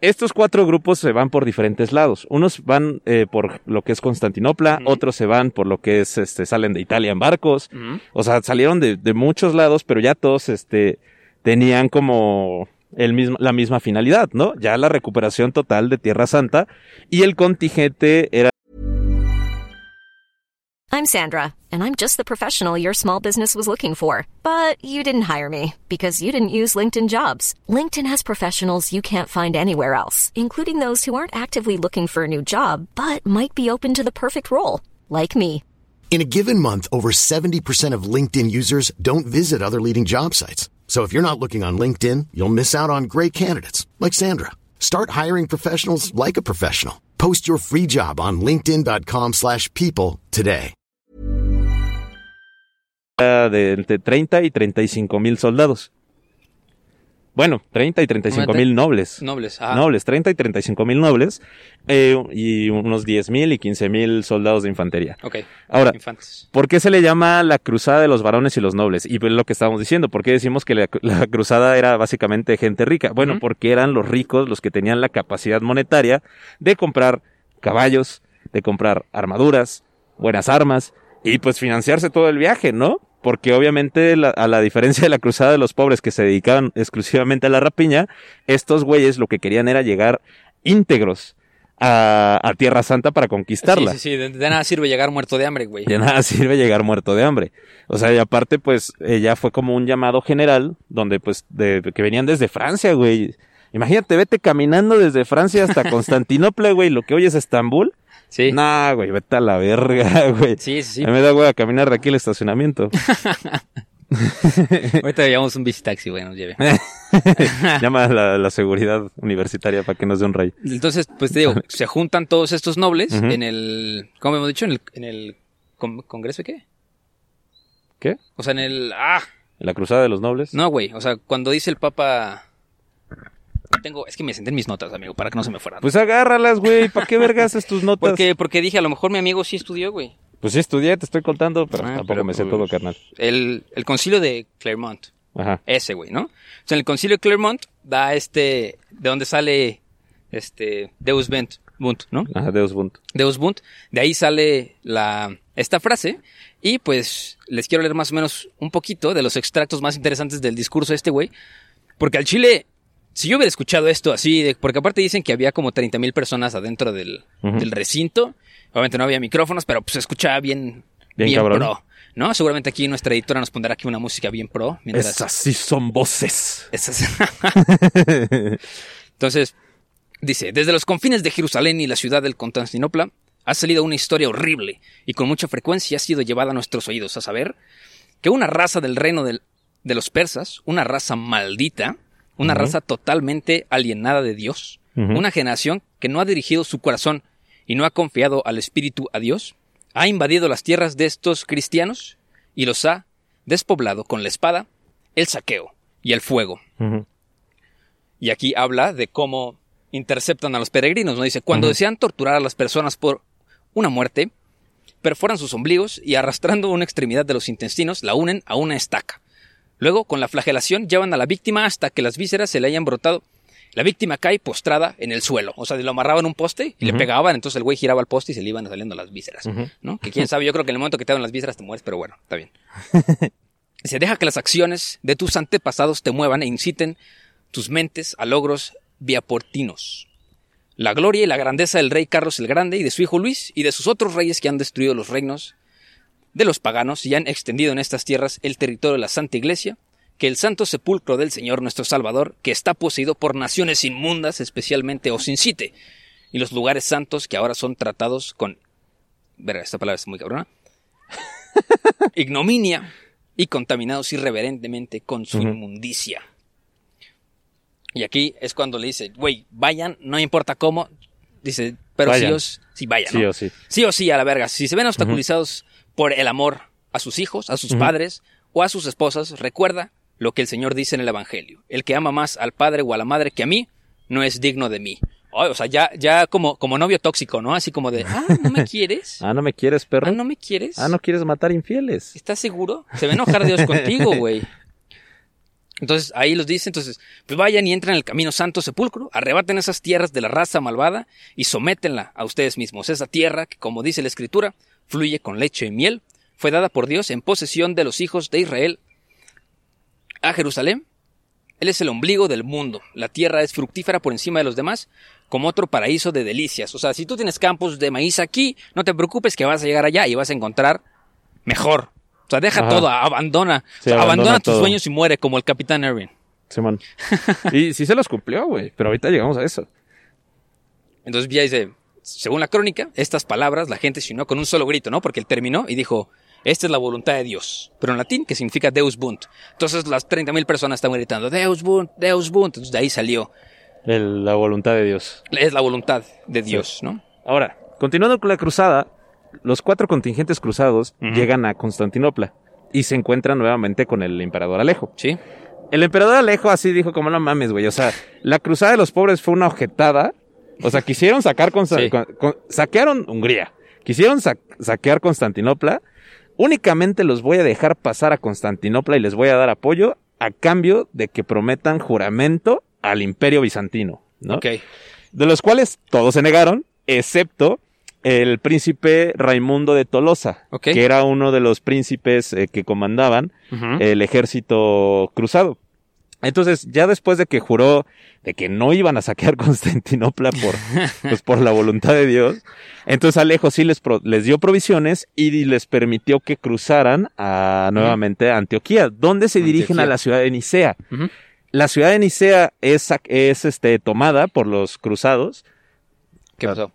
estos cuatro grupos se van por diferentes lados. Unos van eh, por lo que es Constantinopla, otros se van por lo que es, este, salen de Italia en barcos. Ujú. O sea, salieron de, de muchos lados, pero ya todos, este, tenían como el mismo, la misma finalidad, ¿no? Ya la recuperación total de Tierra Santa y el contingente era I'm Sandra, and I'm just the professional your small business was looking for. But you didn't hire me because you didn't use LinkedIn jobs. LinkedIn has professionals you can't find anywhere else, including those who aren't actively looking for a new job but might be open to the perfect role, like me. In a given month, over 70% of LinkedIn users don't visit other leading job sites. So if you're not looking on LinkedIn, you'll miss out on great candidates like Sandra. Start hiring professionals like a professional. Post your free job on linkedin.com/people today. Eh, de entre 30 y 35 mil soldados. Bueno, 30 y 35 mil nobles. Nobles. Ah. Nobles, 30 y 35 mil nobles. eh, y unos 10 mil y 15 mil soldados de infantería. Ok. Ahora, Infantes. ¿Por qué se le llama la cruzada de los varones y los nobles? Y pues lo que estábamos diciendo, ¿por qué decimos que la, la cruzada era básicamente gente rica? Bueno, porque eran los ricos los que tenían la capacidad monetaria de comprar caballos, de comprar armaduras, buenas armas y pues financiarse todo el viaje, ¿no? Porque obviamente la- a la diferencia de la cruzada de los pobres que se dedicaban exclusivamente a la rapiña, estos güeyes lo que querían era llegar íntegros a, a Tierra Santa para conquistarla. Sí, sí, sí. De, de nada sirve llegar muerto de hambre, güey. De nada sirve llegar muerto de hambre. O sea, y aparte, pues, ella fue como un llamado general, donde, pues, de, que venían desde Francia, güey. Imagínate, vete caminando desde Francia hasta Constantinopla, güey, lo que hoy es Estambul. Sí. Nah, güey, vete a la verga, güey. Sí, sí, sí. A mí me da güey a caminar de aquí al estacionamiento. Ahorita llevamos un visitaxi, güey, nos lleve. Llama a la, la seguridad universitaria para que nos dé un rey. Entonces, pues te digo, se juntan todos estos nobles en el, ¿cómo hemos dicho? En el, en el con- congreso, ¿qué? ¿Qué? O sea, en el, ah, La cruzada de los nobles. no, güey, o sea, cuando dice el papa, tengo, es que me senté en mis notas, amigo, para que no se me fueran. Pues agárralas, güey. ¿Para qué vergas haces tus notas? porque, porque dije, a lo mejor mi amigo sí estudió, güey. Pues sí estudié, te estoy contando, pero Ah, tampoco pero, me sé pues, todo, carnal. El, el concilio de Clermont, Ajá. ese, güey, ¿no? O sea, en el concilio de Clermont da este, de donde sale, este, Deus Bunt, Bunt, ¿no? Ajá, Deus Bunt. Deus Bunt. De ahí sale la, esta frase. Y pues les quiero leer más o menos un poquito de los extractos más interesantes del discurso de este güey. Porque al Chile, si yo hubiera escuchado esto así, de- porque aparte dicen que había como 30 mil personas adentro del, recinto. Obviamente no había micrófonos, pero pues se escuchaba bien, Bien pro. ¿No? Seguramente aquí nuestra editora nos pondrá aquí una música bien pro. Mientras... Esas sí son voces. Esas- Entonces, dice, desde los confines de Jerusalén y la ciudad del Constantinopla ha salido una historia horrible y con mucha frecuencia ha sido llevada a nuestros oídos, a saber, que una raza del reino del- de los persas, una raza maldita, una raza totalmente alienada de Dios, una generación que no ha dirigido su corazón y no ha confiado al Espíritu a Dios, ha invadido las tierras de estos cristianos y los ha despoblado con la espada, el saqueo y el fuego. Y aquí habla de cómo interceptan a los peregrinos, ¿no? Dice, cuando desean torturar a las personas por una muerte, perforan sus ombligos y arrastrando una extremidad de los intestinos la unen a una estaca. Luego, con la flagelación, llevan a la víctima hasta que las vísceras se le hayan brotado. La víctima cae postrada en el suelo. O sea, lo amarraban un poste y le pegaban, entonces el güey giraba al poste y se le iban saliendo las vísceras. ¿No? Que quién sabe, yo creo que en el momento que te dan las vísceras te mueres, pero bueno, está bien. Se deja que las acciones de tus antepasados te muevan e inciten tus mentes a logros viaportinos. La gloria y la grandeza del rey Carlos el Grande y de su hijo Luis y de sus otros reyes que han destruido los reinos de los paganos y han extendido en estas tierras el territorio de la Santa Iglesia, que el santo sepulcro del Señor nuestro Salvador, que está poseído por naciones inmundas, especialmente os incite, y los lugares santos que ahora son tratados con... Verga, esta palabra es muy cabrona. Ignominia y contaminados irreverentemente con su inmundicia. Y aquí es cuando le dice, güey, vayan, no importa cómo. Dice, pero Vayan. sí os, sí vayan. Sí ¿no? o sí. Sí o sí, a la verga. Si se ven obstaculizados por el amor a sus hijos, a sus padres o a sus esposas, recuerda lo que el Señor dice en el Evangelio. El que ama más al padre o a la madre que a mí, no es digno de mí. Ay, o sea, ya, ya como, como novio tóxico, ¿no? Así como de, ah, ¿no me quieres? Ah, ¿no me quieres, perro? Ah, ¿no me quieres? Ah, ¿no quieres matar infieles? ¿Estás seguro? Se va a enojar Dios contigo, güey. Entonces ahí los dice, entonces, pues vayan y entren en el camino santo sepulcro, arrebaten esas tierras de la raza malvada y sométenla a ustedes mismos. Esa tierra que, como dice la escritura, fluye con leche y miel, fue dada por Dios en posesión de los hijos de Israel a Jerusalén. Él es el ombligo del mundo. La tierra es fructífera por encima de los demás, como otro paraíso de delicias. O sea, si tú tienes campos de maíz aquí, no te preocupes que vas a llegar allá y vas a encontrar mejor. O sea, deja Ajá. todo, abandona. Sí, O sea, abandona, abandona tus sueños y muere como el capitán Erwin. Simón. y sí se los cumplió, güey. Pero ahorita llegamos a eso. Entonces ya dice, según la crónica, estas palabras la gente se unió con un solo grito, ¿no? Porque él terminó y dijo, esta es la voluntad de Dios. Pero en latín, que significa Deus Bunt. Entonces las 30.000 personas estaban gritando, Deus Bunt, Deus Bunt. Entonces de ahí salió, El- la voluntad de Dios. es la voluntad de Dios, ¿no? Ahora, continuando con la cruzada, los cuatro contingentes cruzados llegan a Constantinopla y se encuentran nuevamente con el emperador Alejo. Sí. El emperador Alejo así dijo como no mames, güey. O sea, la cruzada de los pobres fue una objetada. O sea, quisieron sacar Consta- Sí. con- con- saquearon Hungría. Quisieron sa- saquear Constantinopla. Únicamente los voy a dejar pasar a Constantinopla y les voy a dar apoyo a cambio de que prometan juramento al imperio bizantino. ¿no? De los cuales todos se negaron, excepto el príncipe Raimundo de Tolosa, Ok. que era uno de los príncipes eh, que comandaban el ejército cruzado. Entonces, ya después de que juró de que no iban a saquear Constantinopla por, pues, por la voluntad de Dios, entonces Alejo sí les, pro- les dio provisiones y les permitió que cruzaran a, nuevamente a Antioquía, donde se dirigen Antioquía. a la ciudad de Nicea. La ciudad de Nicea es, es este, tomada por los cruzados. ¿Qué pasó?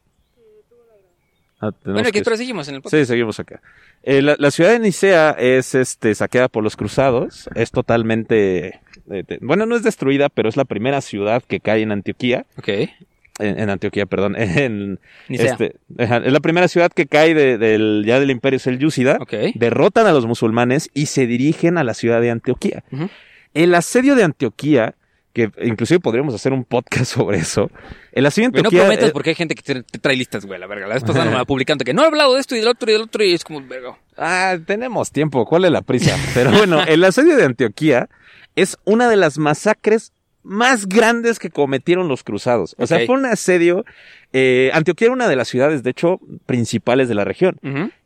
Ah, Bueno, que- pero seguimos en el podcast. Sí, seguimos acá. Eh, la, la ciudad de Nicea es este, saqueada por los cruzados. Es totalmente. Eh, bueno, no es destruida, pero es la primera ciudad que cae en Antioquía. Ok. En, en Antioquía, perdón. En, este, es la primera ciudad que cae de- del, ya del imperio selyúcida. Ok. Derrotan a los musulmanes y se dirigen a la ciudad de Antioquía. El asedio de Antioquía, que inclusive podríamos hacer un podcast sobre eso. El asedio de Güey, no Antioquía. prometas porque hay gente que te, trae listas, güey, la verga. La vez pasada me la publicando que no he hablado de esto y del otro y del otro y es como, verga. Ah, tenemos tiempo, ¿cuál es la prisa? Pero bueno, el asedio de Antioquía es una de las masacres más grandes que cometieron los cruzados. O sea, fue un asedio. eh, Antioquía era una de las ciudades, de hecho, principales de la región.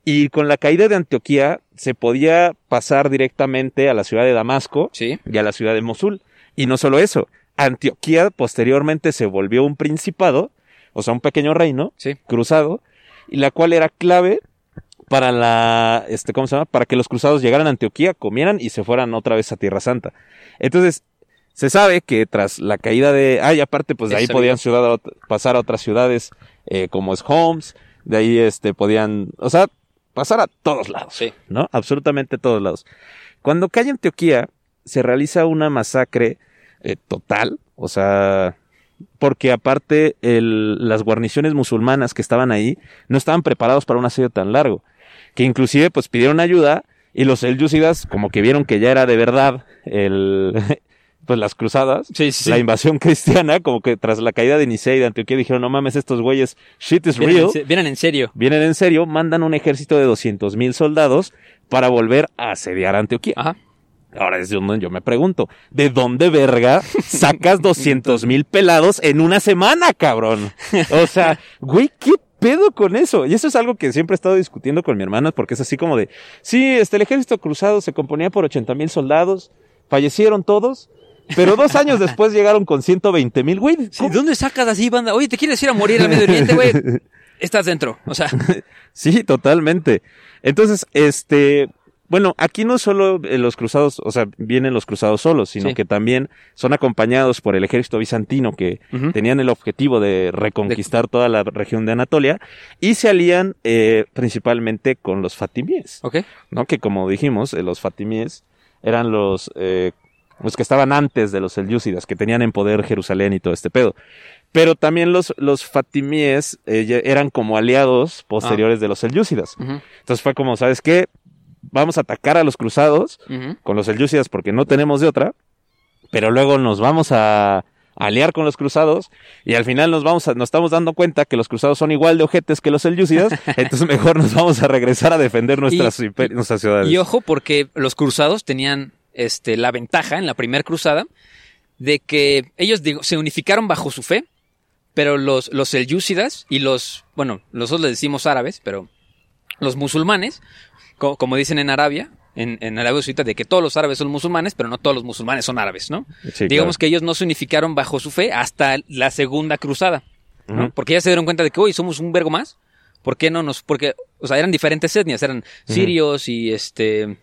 Y con la caída de Antioquía se podía pasar directamente a la ciudad de Damasco Sí. y a la ciudad de Mosul. Y no solo eso, Antioquía posteriormente se volvió un principado, o sea, un pequeño reino Sí. cruzado, y la cual era clave para la, este, ¿cómo se llama? Para que los cruzados llegaran a Antioquía, comieran y se fueran otra vez a Tierra Santa. Entonces, se sabe que tras la caída de, ah, y aparte, pues de ahí podían ciudad pasar a otras ciudades, eh, como es Homs, de ahí, este, podían, o sea, pasar a todos lados. Sí. ¿no? Absolutamente todos lados. Cuando cae Antioquía, se realiza una masacre eh, total, o sea, porque aparte el- las guarniciones musulmanas que estaban ahí no estaban preparados para un asedio tan largo, que inclusive pues pidieron ayuda y los selyúcidas como que vieron que ya era de verdad el pues las cruzadas, Sí, sí, la invasión cristiana, como que tras la caída de Nicea y de Antioquía dijeron, no mames, estos güeyes, shit is Vienen, real en, vienen en serio. vienen en serio, mandan un ejército de 200 mil soldados para volver a asediar Antioquía. Ajá. Ahora es donde yo me pregunto, ¿de dónde verga sacas 200 mil pelados en una semana, cabrón? O sea, güey, ¿qué pedo con eso? Y eso es algo que siempre he estado discutiendo con mi hermana porque es así como de, sí, este, el ejército cruzado se componía por 80 mil soldados, fallecieron todos, pero dos años después llegaron con 120 mil, güey. Sí, ¿cómo? ¿Dónde sacas así, banda? Oye, ¿te quieres ir a morir al Medio Oriente, güey? Estás dentro. O sea, Sí, totalmente. Entonces, este, bueno, aquí no solo eh, los cruzados, o sea, vienen los cruzados solos, sino Sí. que también son acompañados por el ejército bizantino que tenían el objetivo de reconquistar toda la región de Anatolia y se alían eh, principalmente con los fatimíes, ok. ¿no? Que como dijimos, eh, los fatimíes eran los, eh, los que estaban antes de los selyúcidas, que tenían en poder Jerusalén y todo este pedo. Pero también los, los fatimíes eh, eran como aliados posteriores de los selyúcidas. Entonces fue como, ¿sabes qué? Vamos a atacar a los cruzados con los selyúcidas porque no tenemos de otra, pero luego nos vamos a, aliar con los cruzados y al final nos vamos a, nos estamos dando cuenta que los cruzados son igual de ojetes que los selyúcidas, entonces mejor nos vamos a regresar a defender nuestras, nuestras ciudades. Y ojo, porque los cruzados tenían este, la ventaja en la primera cruzada de que ellos digo, se unificaron bajo su fe, pero los, los selyúcidas y los, bueno, nosotros les decimos árabes, pero los musulmanes, co- como dicen en Arabia, en, en Arabia Saudita, de que todos los árabes son musulmanes, pero no todos los musulmanes son árabes, ¿no? Sí, Digamos claro. que ellos no se unificaron bajo su fe hasta la segunda cruzada. Porque ya se dieron cuenta de que, hoy somos un vergo más. ¿Por qué no nos...? Porque, o sea, eran diferentes etnias, eran sirios y este...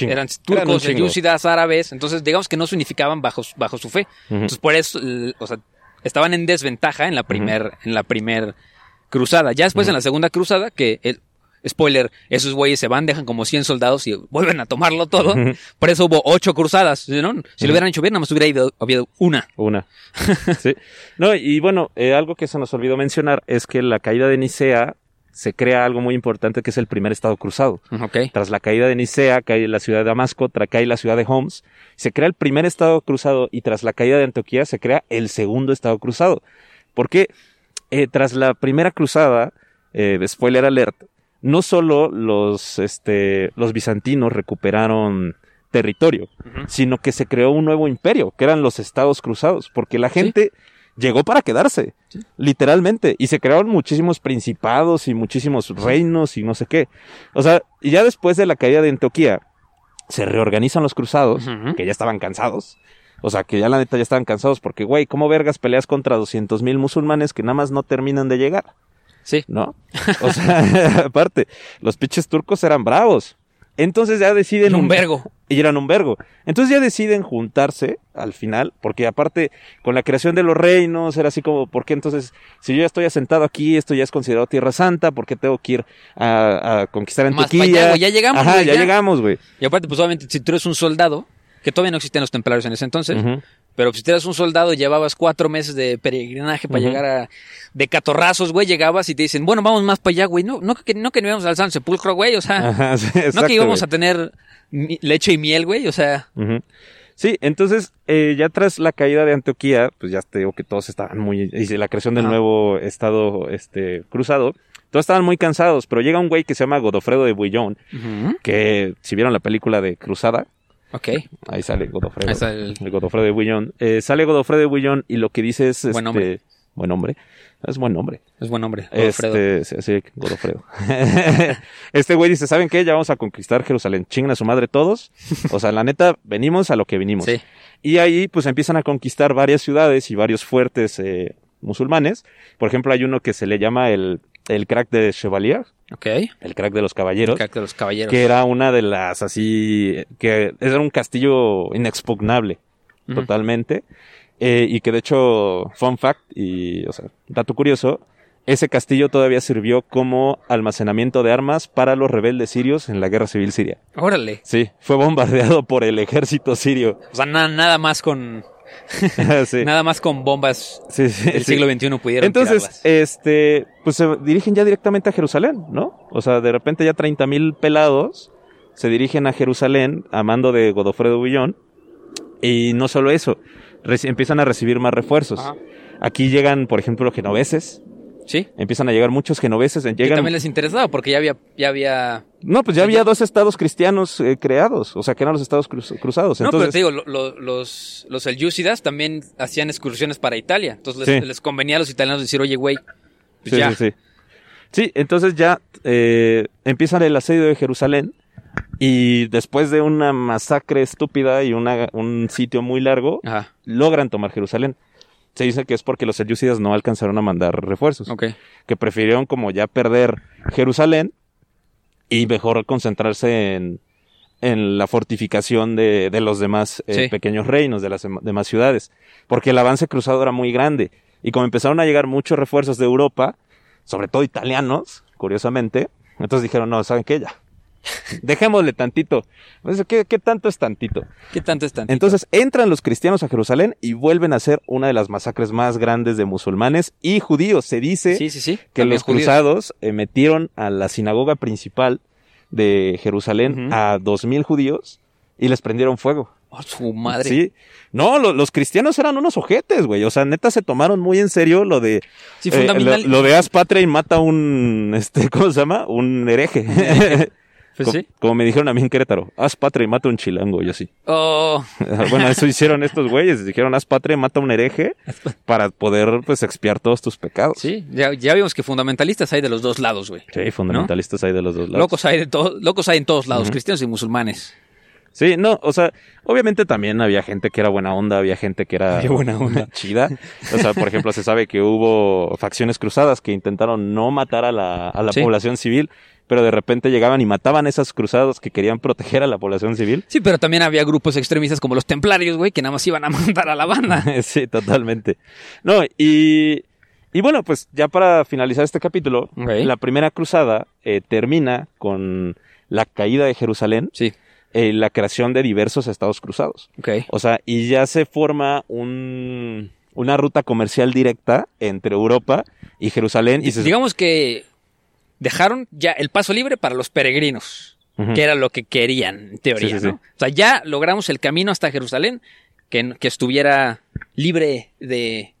Eran turcos, selyúcidas, árabes. Entonces, digamos que no se unificaban bajo, su- bajo su fe. Entonces, por eso, o sea, estaban en desventaja en la primer, en la primer cruzada. Ya después, en la segunda cruzada, que, el, spoiler, esos güeyes se van, dejan como 100 soldados y vuelven a tomarlo todo. Por eso hubo ocho cruzadas, ¿no? Si lo hubieran hecho bien, nada más hubiera ido, habido una. Una. sí. No, y bueno, eh, algo que se nos olvidó mencionar es que la caída de Nicea se crea algo muy importante que es el primer estado cruzado. Ok. Tras la caída de Nicea, cae la ciudad de Damasco, tras cae la ciudad de Homs, se crea el primer estado cruzado y tras la caída de Antioquía se crea el segundo estado cruzado. Porque eh, tras la primera cruzada, eh, spoiler alert, no solo los, este, los bizantinos recuperaron territorio, sino que se creó un nuevo imperio, que eran los estados cruzados, porque la gente llegó para quedarse, literalmente, y se crearon muchísimos principados y muchísimos reinos y no sé qué. O sea, y ya después de la caída de Antioquía, se reorganizan los cruzados, que ya estaban cansados. O sea, que ya la neta ya estaban cansados porque, güey, ¿cómo vergas peleas contra 200 mil musulmanes que nada más no terminan de llegar? Sí. ¿No? O sea, aparte, los pinches turcos eran bravos. Entonces ya deciden... Y un vergo. Y eran un vergo. Entonces ya deciden juntarse al final, porque aparte, con la creación de los reinos, era así como, ¿por qué entonces, si yo ya estoy asentado aquí, esto ya es considerado Tierra Santa, ¿por qué tengo que ir a, a conquistar Antioquía? allá, ya llegamos, Ajá, ya, ya. llegamos, güey. Y aparte, pues obviamente, si tú eres un soldado, que todavía no existían los templarios en ese entonces. Pero si tú eras un soldado y llevabas cuatro meses de peregrinaje para llegar a... De catorrazos, güey, llegabas y te dicen, bueno, vamos más para allá, güey. No, no, que, no que no íbamos al San Sepulcro, güey, o sea... Ajá, sí, no que íbamos güey. a tener leche y miel, güey, o sea... Sí, entonces, eh, ya tras la caída de Antioquía, pues ya te digo que todos estaban muy, y la creación del nuevo estado, este, cruzado, todos estaban muy cansados, pero llega un güey que se llama Godofredo de Bouillon, que si vieron la película de Cruzada, Ok. ahí sale Godofredo, Ahí está el- Godofredo de Bouillon, eh, sale Godofredo de Bouillon y lo que dice es, Buen este, nombre. buen nombre, es buen nombre. Es buen hombre, Alfredo. Este, sí, sí, Godofredo. este güey dice, ¿saben qué? Ya vamos a conquistar Jerusalén. Chingan a su madre todos. O sea, la neta, venimos a lo que vinimos. Sí. Y ahí, pues, empiezan a conquistar varias ciudades y varios fuertes eh, musulmanes. Por ejemplo, hay uno que se le llama el, el crack de Chevalier, Ok. el crack de los caballeros. Crack de los caballeros. Que era una de las así, que era un castillo inexpugnable, totalmente. Eh, y que de hecho, fun fact, y, o sea, dato curioso, ese castillo todavía sirvió como almacenamiento de armas para los rebeldes sirios en la guerra civil siria. Órale. Sí, fue bombardeado por el ejército sirio. O sea, na- nada más con... sí. Nada más con bombas Sí, sí, del siglo XXI pudieron Entonces, tirarlas. este, pues se dirigen ya directamente a Jerusalén, ¿no? O sea, de repente ya 30 mil pelados se dirigen a Jerusalén a mando de Godofredo Bullón. Y no solo eso, empiezan a recibir más refuerzos. Ajá. Aquí llegan, por ejemplo, genoveses. Sí. Empiezan a llegar muchos genoveses. Que Llegan... también les interesaba porque ya había... Ya había... No, pues ya había dos estados cristianos eh, creados. O sea, que eran los estados cruz- cruzados. No, pero te digo, lo- lo- los, los selyúcidas también hacían excursiones para Italia. Entonces les, Sí. les convenía a los italianos decir, oye, güey, pues sí, ya. sí, sí. Sí, entonces ya eh, empiezan el asedio de Jerusalén y después de una masacre estúpida y una, un sitio muy largo, Ajá, logran tomar Jerusalén. Se dice que es porque los selyúcidas no alcanzaron a mandar refuerzos, ok. que prefirieron como ya perder Jerusalén y mejor concentrarse en, en la fortificación de, de los demás eh, Sí. pequeños reinos, de las dem- demás ciudades, porque el avance cruzado era muy grande y como empezaron a llegar muchos refuerzos de Europa, sobre todo italianos, curiosamente, entonces dijeron, no, ¿saben qué? Ya, dejémosle tantito. ¿qué, qué tanto es tantito? ¿Qué tanto están? Entonces entran los cristianos a Jerusalén y vuelven a ser una de las masacres más grandes de musulmanes y judíos. Se dice sí, sí, sí. que los judíos. cruzados eh, metieron a la sinagoga principal de Jerusalén a dos mil judíos y les prendieron fuego. Oh, su madre. Sí. No, lo- los cristianos eran unos ojetes, güey. O sea, neta se tomaron muy en serio lo de. Sí, eh, lo de haz patria y mata un. Este, ¿Cómo se llama? Un hereje. Pues sí. Como me dijeron a mí en Querétaro, haz patria y mata un chilango, yo sí. Oh, bueno, eso hicieron estos güeyes. Dijeron, haz patria y mata un hereje para poder, pues, expiar todos tus pecados. sí, ya, ya vimos que fundamentalistas hay de los dos lados, güey. Sí, fundamentalistas hay de los dos lados. Locos hay de locos hay en todos lados, cristianos y musulmanes. Sí, no, o sea, obviamente también había gente que era buena onda, había gente que era Había buena onda. chida. O sea, por ejemplo, se sabe que hubo facciones cruzadas que intentaron no matar a la, a la Sí. población civil, pero de repente llegaban y mataban esas cruzados que querían proteger a la población civil. Sí, pero también había grupos extremistas como los templarios, güey, que nada más iban a mandar a la banda. sí, totalmente. No, y, y bueno, pues ya para finalizar este capítulo, la primera cruzada eh, termina con la caída de Jerusalén Sí, y la creación de diversos estados cruzados. ok. O sea, y ya se forma un, una ruta comercial directa entre Europa y Jerusalén. Y se, Digamos que dejaron ya el paso libre para los peregrinos, que era lo que querían, en teoría, Sí, sí, ¿no? sí. O sea, ya logramos el camino hasta Jerusalén, que, que estuviera libre de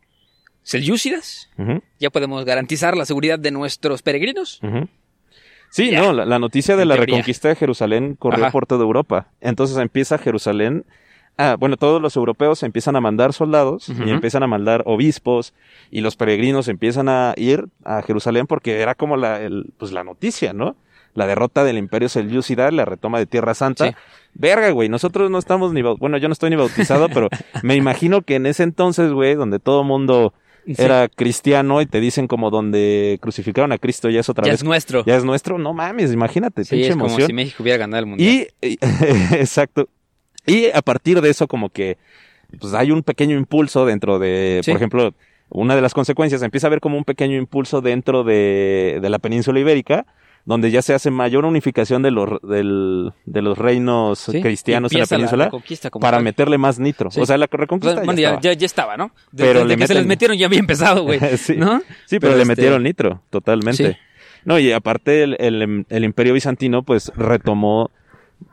selyúcidas. Ya podemos garantizar la seguridad de nuestros peregrinos. Sí, Ya. no, la, la noticia de En la teoría. reconquista de Jerusalén corrió Ajá. por toda Europa. Entonces empieza Jerusalén. Ah, bueno, todos los europeos empiezan a mandar soldados y empiezan a mandar obispos y los peregrinos empiezan a ir a Jerusalén porque era como la, el- pues la noticia, ¿no? La derrota del imperio selyúcida, la retoma de Tierra Santa. Sí. Verga, güey, nosotros no estamos ni bueno, yo no estoy ni bautizado, pero me imagino que en ese entonces, güey, donde todo mundo Sí. era cristiano y te dicen como donde crucificaron a Cristo ya es otra Ya vez es nuestro. ya es nuestro, no mames, imagínate, Sí, pinche es como si México hubiera ganado el mundial. Y- exacto. Y a partir de eso, como que, pues hay un pequeño impulso dentro de, Sí. por ejemplo, una de las consecuencias, empieza a haber como un pequeño impulso dentro de, de la península ibérica, donde ya se hace mayor unificación de los, del- de los reinos Sí, cristianos en la la península como para tal. meterle más nitro. Sí. O sea, la reconquista ya bueno, ya, estaba. ya- ya estaba, ¿no? De- Pero desde le que se les metieron ya había empezado, güey. sí, ¿No? sí, pero, le este, metieron nitro, totalmente. No, y aparte el, el- el imperio bizantino pues retomó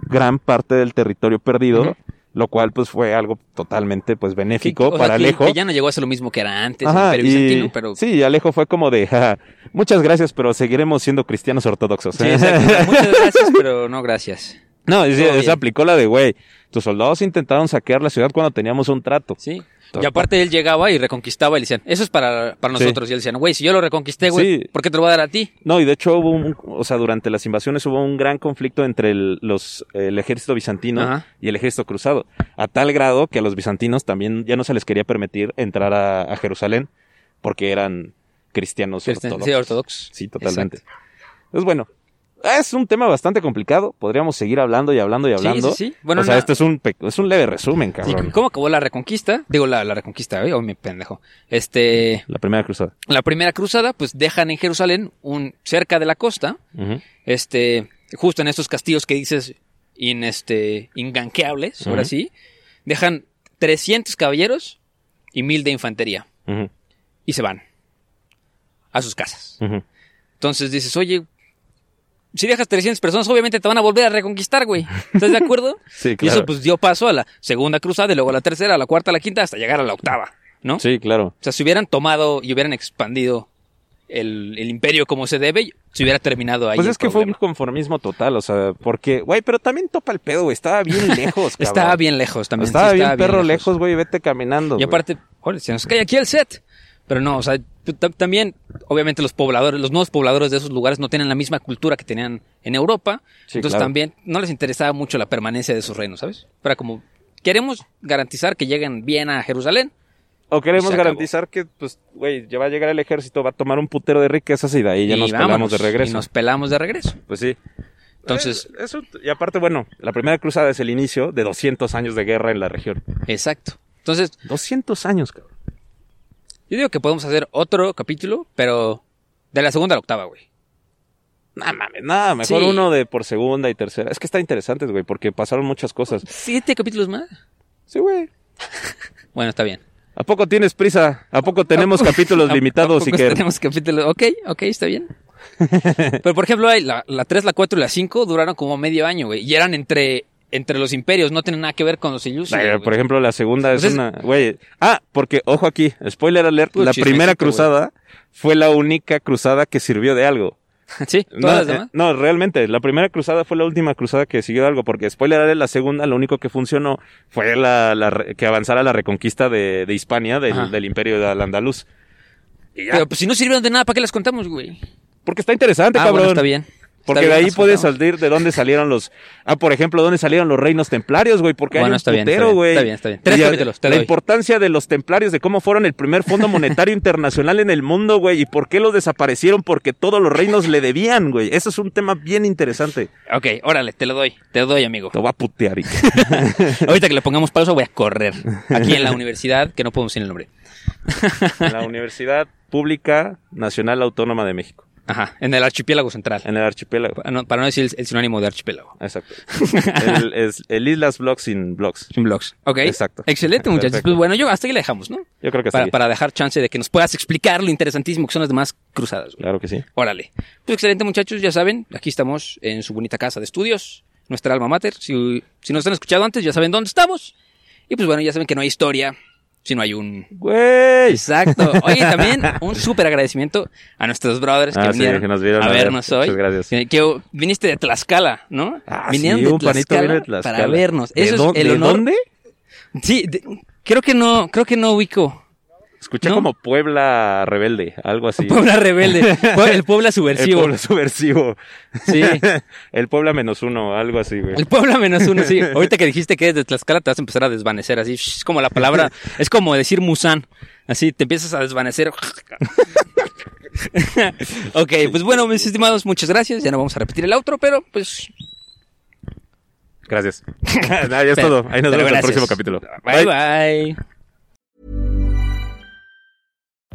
gran parte del territorio perdido, lo cual pues fue algo totalmente pues que- benéfico o sea, para Alejo. que ya no llegó a ser lo mismo que era antes, Ajá, el Imperio y- Bizantino, pero... Sí, Alejo fue como de, "Ja, muchas gracias, pero seguiremos siendo cristianos ortodoxos. Sí, exacto. Muchas gracias, pero no gracias. no, bien. aplicó la de, güey, tus soldados intentaron saquear la ciudad cuando teníamos un trato. Sí. Y aparte él llegaba y reconquistaba y le decían, eso es para, para Sí. nosotros. Y él decían, güey, si yo lo reconquisté, güey, Sí. ¿por qué te lo voy a dar a ti? No, y de hecho hubo un, o sea, durante las invasiones hubo un gran conflicto entre el, los, el ejército bizantino Ajá. y el ejército cruzado, a tal grado que a los bizantinos también ya no se les quería permitir entrar a, a Jerusalén porque eran cristianos Cristian- ortodoxos. Sí, ortodoxos. Sí, totalmente. Entonces, bueno, es un tema bastante complicado, podríamos seguir hablando y hablando y hablando. sí, sí. Bueno, o sea, este es un, es un leve resumen, cabrón. ¿Cómo acabó la reconquista? Digo, la, la reconquista, ¿eh? Oh, mi pendejo. Este, La primera cruzada. la primera cruzada, pues dejan en Jerusalén, un, cerca de la costa, este, justo en estos castillos que dices, in, este, inganqueables, ahora sí, dejan 300 caballeros y 1000 de infantería y se van a sus casas. Entonces dices, oye, si dejas 300 personas, obviamente te van a volver a reconquistar, güey. ¿Estás de acuerdo? Sí, Y claro. eso pues dio paso a la segunda cruzada y luego a la tercera, a la cuarta, a la quinta, hasta llegar a la octava, ¿no? Sí, claro. O sea, si hubieran tomado y hubieran expandido el, el imperio como se debe, se hubiera terminado ahí. Pues es que fue un conformismo total, o sea, porque, güey, pero también topa el pedo, güey, estaba bien lejos, cabrón. Estaba bien lejos también. sí, Estaba bien perro lejos, güey, vete caminando. Y aparte, joder, se nos cae aquí el set. Pero no, o sea, también, obviamente los pobladores, los nuevos pobladores de esos lugares no tienen la misma cultura que tenían en Europa. Sí, entonces claro. también no les interesaba mucho la permanencia de sus reinos, ¿sabes? Pero como queremos garantizar que lleguen bien a Jerusalén, O queremos acabó. garantizar que, pues, güey, ya va a llegar el ejército, va a tomar un putero de riquezas y de ahí ya y nos vámonos, pelamos de regreso. Y nos pelamos de regreso. Pues sí. Entonces, Eh, eso, y aparte, bueno, la primera cruzada es el inicio de 200 años de guerra en la región. exacto. Entonces, 200 años, cabrón. Yo digo que podemos hacer otro capítulo, pero de la segunda a la octava, güey. Nada mames, nada, mejor Sí. uno de por segunda y tercera. Es que está interesante, güey, porque pasaron muchas cosas. ¿Siete capítulos más? Sí, güey. Bueno, está bien. ¿A poco tienes prisa? ¿A poco tenemos capítulos ¿A- limitados a y poco que tenemos capítulos? Ok, ok, está bien. Pero por ejemplo, la, la 3, la 4 y la 5 duraron como medio año, güey. Y eran entre entre los imperios, no tiene nada que ver con los güey. por ejemplo, la segunda es una, güey. Ah, porque ojo aquí, spoiler alert, la primera cruzada fue la única cruzada que sirvió de algo. sí, No, todas las eh, no, realmente, la primera cruzada fue la última cruzada que siguió de algo, porque spoiler alert, la segunda, lo único que funcionó fue la, la que avanzara la reconquista de, de Hispania, del, del imperio del andaluz. Y ya. Pero pues si no sirvieron de nada, ¿para qué las contamos, güey? porque está interesante, Ah, cabrón. bueno, está bien. Porque Está de ahí puede salir de dónde salieron los. Ah, por ejemplo, dónde salieron los reinos templarios, güey. Porque Bueno, hay un está bien, está putero, bien, güey. está bien, está bien. Tres Y, capítulos, te La doy. importancia de los templarios, de cómo fueron el primer fondo monetario internacional en el mundo, güey. Y por qué los desaparecieron, porque todos los reinos le debían, güey. Eso es un tema bien interesante. Ok, órale, te lo doy, te lo doy, amigo. Te voy a putear. y- Ahorita que le pongamos pausa voy a correr. Aquí en la universidad, que no podemos decir el nombre. en la Universidad Pública Nacional Autónoma de México. Ajá, en el archipiélago central. En el archipiélago. Para no, para no decir el, el sinónimo de archipiélago. Exacto. el, es, el Islas Blogs sin blogs. Sin blogs. Ok. Exacto. Excelente, muchachos. Perfecto. Pues bueno, yo hasta ahí le dejamos, ¿no? Yo creo que para, sí. para dejar chance de que nos puedas explicar lo interesantísimo que son las demás cruzadas. güey. Claro que sí. Órale. Pues excelente, muchachos. Ya saben, aquí estamos en su bonita casa de estudios, nuestra alma mater. Si, si nos han escuchado antes, ya saben dónde estamos. Y pues bueno, ya saben que no hay historia si no hay un... Güey. Exacto. Oye, también un súper agradecimiento a nuestros brothers que Ah, sí, vinieron que nos vieron a a ver. vernos hoy. Muchas gracias. Que, que viniste de Tlaxcala, ¿no? Ah, Vinieron sí, de un Tlaxcala viene de Tlaxcala. para vernos. ¿De Eso es el de honor. dónde? Sí, de- creo que no, creo que no ubico. Escuché ¿No? como Puebla rebelde, algo así. Puebla rebelde. El Puebla El subversivo. Puebla subversivo. Sí. El Puebla menos uno, algo así, güey. El Puebla menos uno, sí. Ahorita que dijiste que eres de Tlaxcala, te vas a empezar a desvanecer así. Es como la palabra, es como decir Musan. Así te empiezas a desvanecer. ok, pues bueno, mis estimados, muchas gracias. Ya no vamos a repetir el outro, pero pues. Gracias. Nada, ya es pero- todo. Ahí nos vemos en el próximo capítulo. Bye bye.